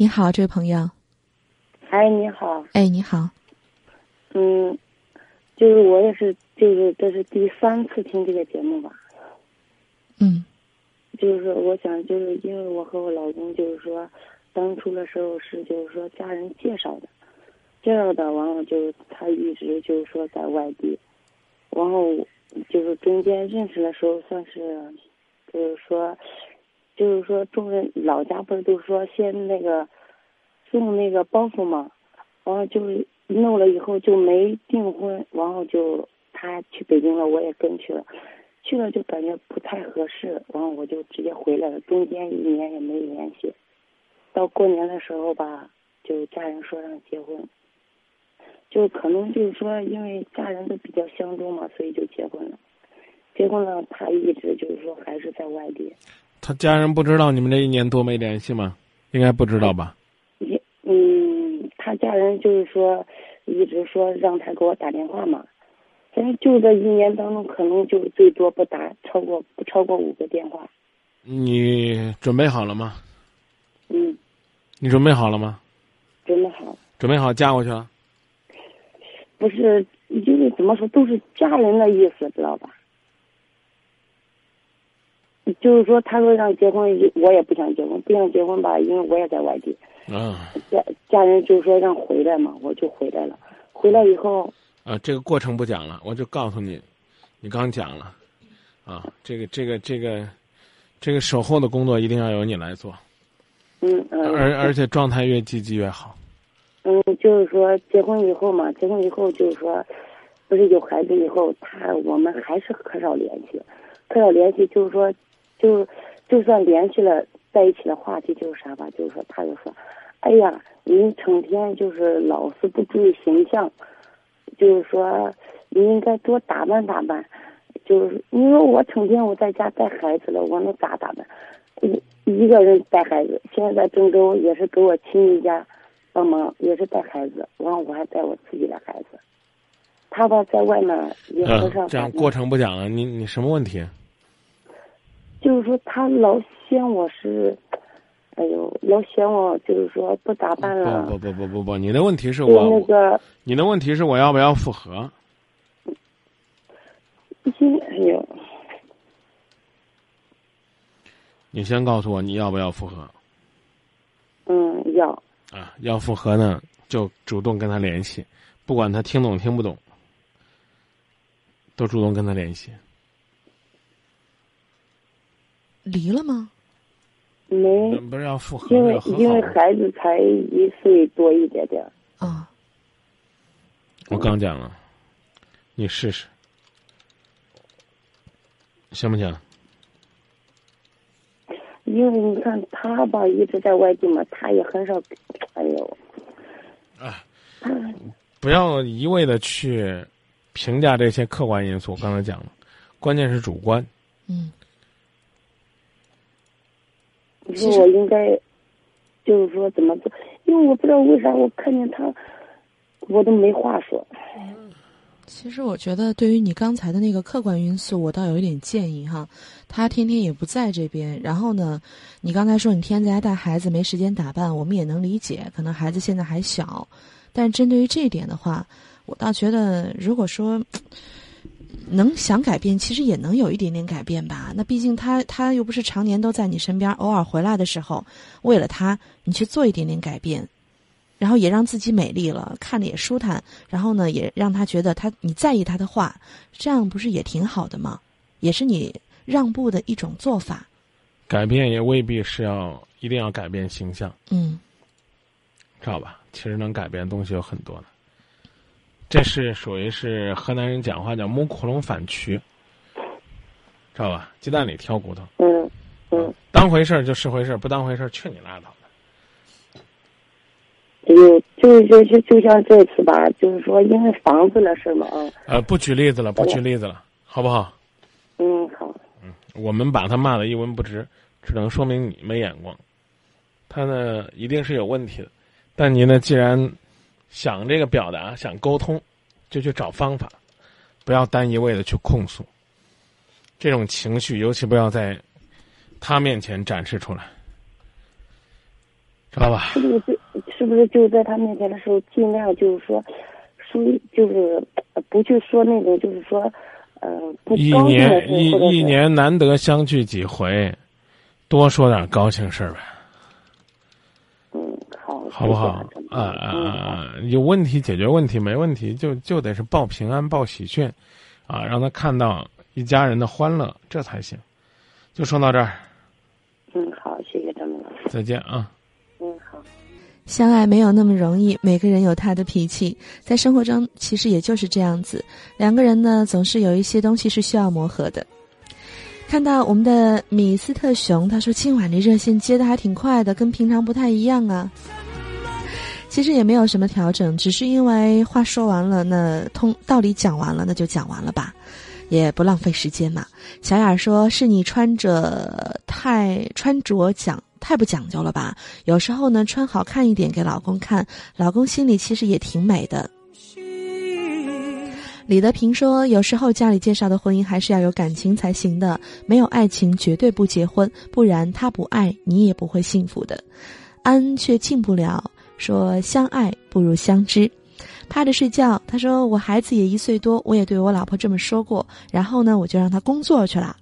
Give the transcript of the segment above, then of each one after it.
你好，这位朋友。哎，你好。哎，你好。嗯，就是我也是，就是这是第三次听这个节目吧。嗯。就是我想，就是因为我和我老公，就是说，当初的时候是就是说家人介绍的，介绍的，完了就他一直就是说在外地，然后就是中间认识的时候算是，就是说。就是说，众人老家不是都说先那个送那个包袱嘛，然后就是弄了以后就没订婚，然后就他去北京了，我也跟去了，去了就感觉不太合适，然后我就直接回来了，中间一年也没联系。到过年的时候吧，就家人说让结婚，就可能就是说因为家人都比较相中嘛，所以就结婚了。结婚了，他一直就是说还是在外地。他家人不知道你们这一年多没联系吗？应该不知道吧？也嗯，他家人就是说，一直说让他给我打电话嘛。反正就这一年当中，可能就最多不打超过不超过五个电话。你准备好了吗？嗯。你准备好了吗？准备好。准备好嫁过去了？不是，就是怎么说都是家人的意思，知道吧？就是说，他说让结婚，我也不想结婚，不想结婚吧，因为我也在外地。啊。家家人就是说让回来嘛，我就回来了。回来以后。啊，这个过程不讲了，我就告诉你，你刚讲了，啊，这个这个这个，这个守候的工作一定要由你来做。嗯嗯。而而且状态越积极越好。嗯，就是说结婚以后嘛，结婚以后就是说，不是有孩子以后，他我们还是很少联系，很少联系，就是说。就就算联系了在一起的话题就是啥吧，就是说他就说，哎呀，您成天就是老是不注意形象，就是说你应该多打扮打扮，就是你说我成天我在家带孩子了，我能咋打扮？一一个人带孩子，现在在郑州也是给我亲戚家帮忙，也是带孩子，完了我还带我自己的孩子，他吧在外面也很少。这样过程不讲了，你你什么问题？就是说，他老嫌我是，哎呦，老嫌我就是说不打扮了。不不不不不不，你的问题是我那个，你的问题是我要不要复合？行，哎呦，你先告诉我你要不要复合？嗯，要。啊，要复合呢，就主动跟他联系，不管他听懂听不懂，都主动跟他联系。离了吗？没，不是要复合，因为因为孩子才一岁多一点点。啊。我刚讲了，你试试，行不行？因为你看他吧，一直在外地嘛，他也很少，哎呦。啊。不要一味的去评价这些客观因素，刚才讲了，关键是主观。嗯。你说我应该，就是说怎么做？因为我不知道为啥我看见他，我都没话说。其实我觉得，对于你刚才的那个客观因素，我倒有一点建议哈。他天天也不在这边，然后呢，你刚才说你天天在家带孩子，没时间打扮，我们也能理解，可能孩子现在还小。但针对于这一点的话，我倒觉得，如果说。能想改变，其实也能有一点点改变吧。那毕竟他他又不是常年都在你身边，偶尔回来的时候，为了他，你去做一点点改变，然后也让自己美丽了，看着也舒坦。然后呢，也让他觉得他你在意他的话，这样不是也挺好的吗？也是你让步的一种做法。改变也未必是要一定要改变形象，嗯，知道吧？其实能改变的东西有很多的。这是属于是河南人讲话叫“摸窟窿反蛆”，知道吧？鸡蛋里挑骨头。嗯嗯。当回事儿就是回事儿，不当回事儿去你拉倒的。就就就就就像这次吧，就是说因为房子的事嘛啊。呃，不举例子了，不举例子了，好不好？嗯，好。嗯，我们把他骂的一文不值，只能说明你没眼光。他呢，一定是有问题的。但您呢，既然。想这个表达，想沟通，就去找方法，不要单一味的去控诉。这种情绪，尤其不要在他面前展示出来。知道吧？是不是就是不是就在他面前的时候，尽量就是说，说就是呃不去说那种就是说，呃不一年一一年难得相聚几回，多说点高兴事儿呗，嗯好，不好啊？啊！有问题解决问题，没问题就就得是报平安、报喜讯，啊，让他看到一家人的欢乐，这才行。就说到这儿，嗯好，谢谢张明老师，再见啊。嗯好。相爱没有那么容易，每个人有他的脾气，在生活中其实也就是这样子，两个人呢总是有一些东西是需要磨合的。看到我们的米斯特熊，他说今晚的热线接的还挺快的，跟平常不太一样啊。其实也没有什么调整，只是因为话说完了，那通道理讲完了，那就讲完了吧，也不浪费时间嘛。小雅说：“是你穿着太穿着讲太不讲究了吧？有时候呢，穿好看一点给老公看，老公心里其实也挺美的。”李德平说：“有时候家里介绍的婚姻还是要有感情才行的，没有爱情绝对不结婚，不然他不爱你也不会幸福的。”安却进不了，说相爱不如相知。趴着睡觉，他说我孩子也一岁多，我也对我老婆这么说过，然后呢，我就让他工作去了。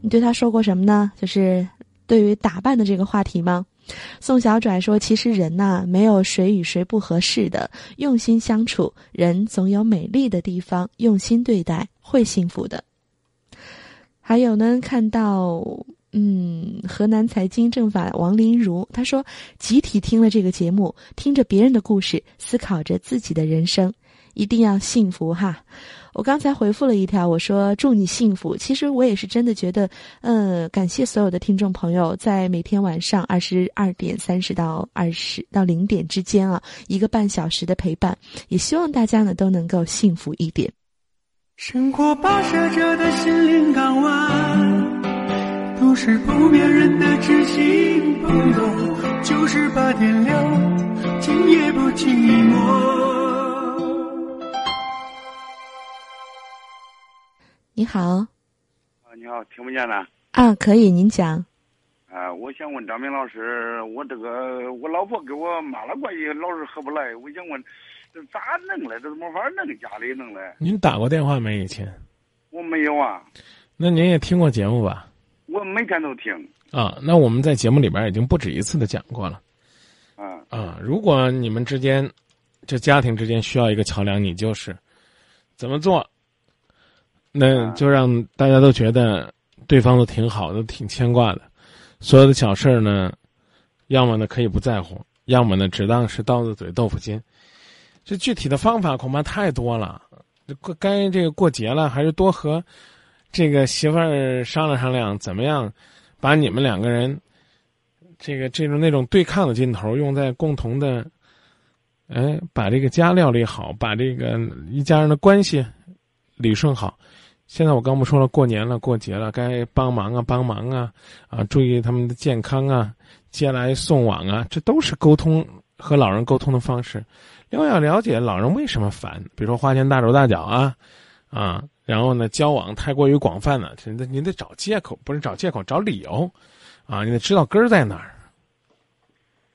你对他说过什么呢？就是对于打扮的这个话题吗？宋小拽说：“其实人呐、没有谁与谁不合适的，用心相处，人总有美丽的地方，用心对待，会幸福的。”还有呢，看到嗯，河南财经政法王林如他说：“集体听了这个节目，听着别人的故事，思考着自己的人生，一定要幸福哈。”我刚才回复了一条，我说祝你幸福。其实我也是真的觉得，呃，感谢所有的听众朋友，在每天晚上二十二点三十到二十到零点之间啊，一个半小时的陪伴，也希望大家呢都能够幸福一点。生活跋涉着的心灵港湾，都是不眠人的知心朋友，就是把点亮，今夜不寂寞。你好，啊，你好，听不见呢。啊，可以，您讲。啊，我想问张明老师，我这个我老婆跟我妈的关系老是合不来，我想问，这咋弄嘞？这没法弄，家里弄嘞。您打过电话没？以前？我没有啊，那您也听过节目吧？我每天都听。啊，那我们在节目里边已经不止一次的讲过了。啊啊，如果你们之间，这家庭之间需要一个桥梁，你就是怎么做？那就让大家都觉得对方都挺好的，挺牵挂的。所有的小事儿呢，要么呢可以不在乎，要么呢只当是刀子嘴豆腐心。这具体的方法恐怕太多了。过该这个过节了，还是多和这个媳妇儿商量商量，怎么样把你们两个人这个这种那种对抗的劲头用在共同的，哎，把这个家料理好，把这个一家人的关系理顺好。现在我刚不说了，过年了，过节了，该帮忙啊，帮忙啊，啊，注意他们的健康啊，接来送往啊，这都是沟通和老人沟通的方式。另外要了解老人为什么烦，比如说花钱大手大脚啊，啊，然后呢交往太过于广泛了，你得你得找借口，不是找借口，找理由，啊，你得知道根儿在哪儿。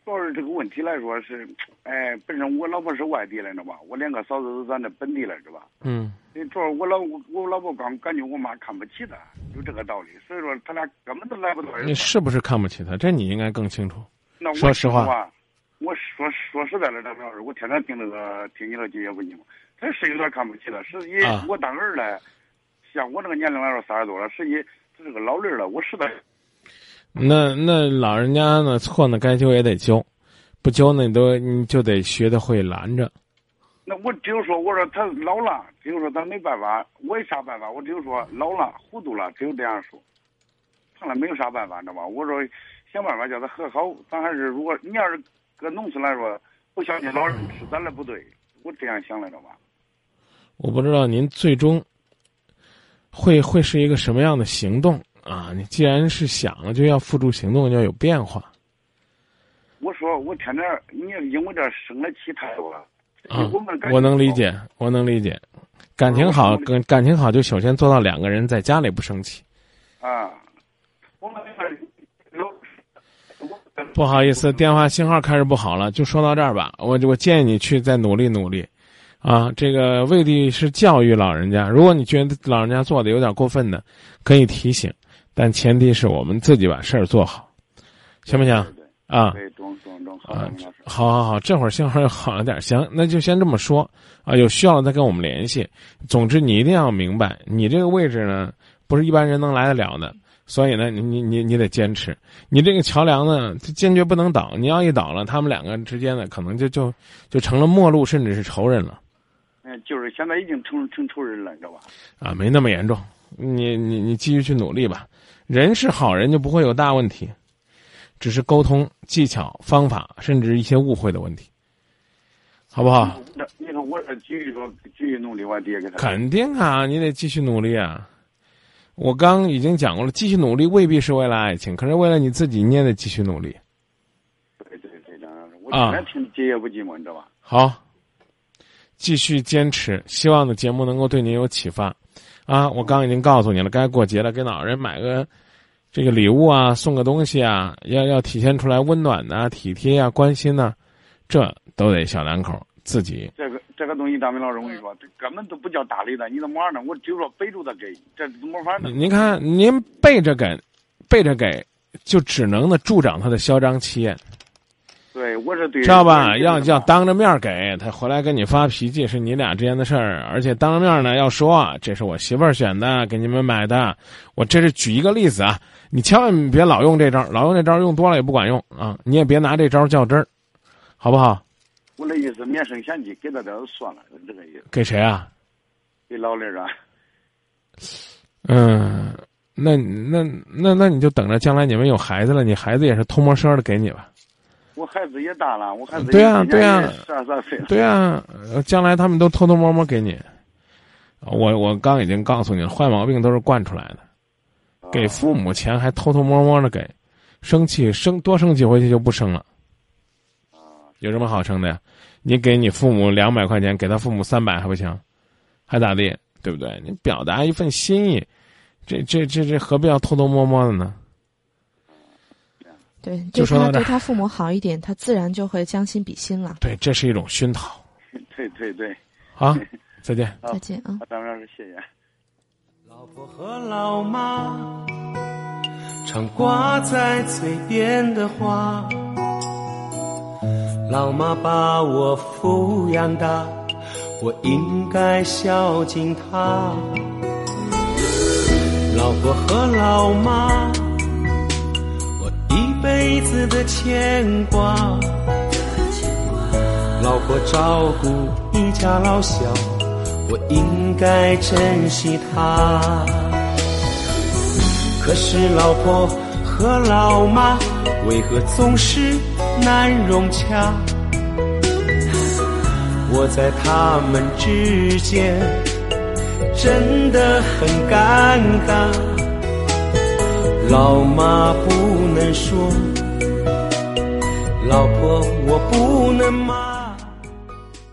主要是这个问题来说是，哎，本身我老婆是外地来的吧，我两个嫂子都咱的本地来是吧？嗯，主要我老我我老婆刚感觉我妈看不起她，就这个道理。所以说他俩根本都来不到。你是不是看不起她？这你应该更清楚。那我说实话话，我说说实在的，张老师，我天天听那个听你的节目节目，他是有点看不起了。实际啊我当儿嘞，像我这个年龄来说，三十多了，实际这是个老人了，我实在那那老人家呢错呢该纠也得纠，不纠呢你都你就得学得会拦着。那我只有说，我说他老了，只有说他没办法，我有啥办法？我只有说老了糊涂了，只有这样说，看来没有啥办法，知道吧？我说想办法叫他和好，咱还是如果你要是搁农村来说，不相信老人是咱的不对，我这样想来着吧？我不知道您最终会会是一个什么样的行动啊？你既然是想了，就要付诸行动，要有变化我说我天天你因为这生的气太多了，啊我能理解，我能理解。感情好，跟感情好就首先做到两个人在家里不生气。啊。我不好意思，电话信号开始不好了，就说到这儿吧。我我建议你去再努力努力，啊，这个未必是教育老人家。如果你觉得老人家做的有点过分的，可以提醒，但前提是我们自己把事儿做好，行不行？啊，啊好好好，这会儿信号又好了点儿，行，那就先这么说啊。有需要了再跟我们联系。总之，你一定要明白，你这个位置呢，不是一般人能来得了的。所以呢，你你你你得坚持，你这个桥梁呢，坚决不能倒。你要一倒了，他们两个之间呢，可能就就就成了陌路，甚至是仇人了嗯，就是现在已经成成仇人了，你知道吧？啊，没那么严重。你你你继续去努力吧，人是好人就不会有大问题，只是沟通技巧、方法，甚至一些误会的问题，好不好？那你看我这继续说，继续努力，我爹给他。肯定啊，你得继续努力啊！我刚已经讲过了，继续努力未必是为了爱情，可是为了你自己，你也得继续努力。对对对，张老师，我啊天天听节也不寂寞，你知道吧？好，继续坚持，希望的节目能够对您有启发。啊，我刚已经告诉你了，该过节了，给老人买个这个礼物啊，送个东西啊，要要体现出来温暖呐、体贴啊、关心呐、这都得小两口自己。这个这个东西，大明老师，我跟你说，这根本都不叫大礼的，你怎么玩呢？我就说背着的给，这怎么法呢？您看，您背着给，背着给，就只能呢助长他的嚣张气焰。对，我是对。知道吧？要要当着面给他回来跟你发脾气，是你俩之间的事儿，而且当着面呢要说这是我媳妇儿选的，给你们买的。我这是举一个例子啊，你千万别老用这招，老用这招用多了也不管用啊！你也别拿这招较真儿，好不好？我的意思，免生嫌弃，给他点算了，这个意思。给谁啊？给老李啊，嗯，那那那那你就等着将来你们有孩子了，你孩子也是偷摸生的给你吧。我孩子也大了，我孩子对啊对啊十二三岁了。对啊，呃将来他们都偷偷摸摸给你。我我刚已经告诉你了，坏毛病都是惯出来的。啊给父母钱还偷偷摸摸的给，生气生多生几回去就不生了。有什么好生的呀？你给你父母两百块钱，给他父母三百还不行？还咋地？对不对？你表达一份心意，这这这这何必要偷偷摸摸的呢？对，对就说他对他父母好一点，他自然就会将心比心了。对，这是一种熏陶。对对对，好，再见。再见啊！好，张老师，谢谢。老婆和老妈常挂在嘴边的话，老妈把我抚养大，我应该孝敬她。老婆和老妈，我一辈子的牵挂。老婆照顾一家老小，我应该珍惜她。可是老婆和老妈为何总是难融洽？我在他们之间真的很尴尬。老妈不能说，老婆我不能骂。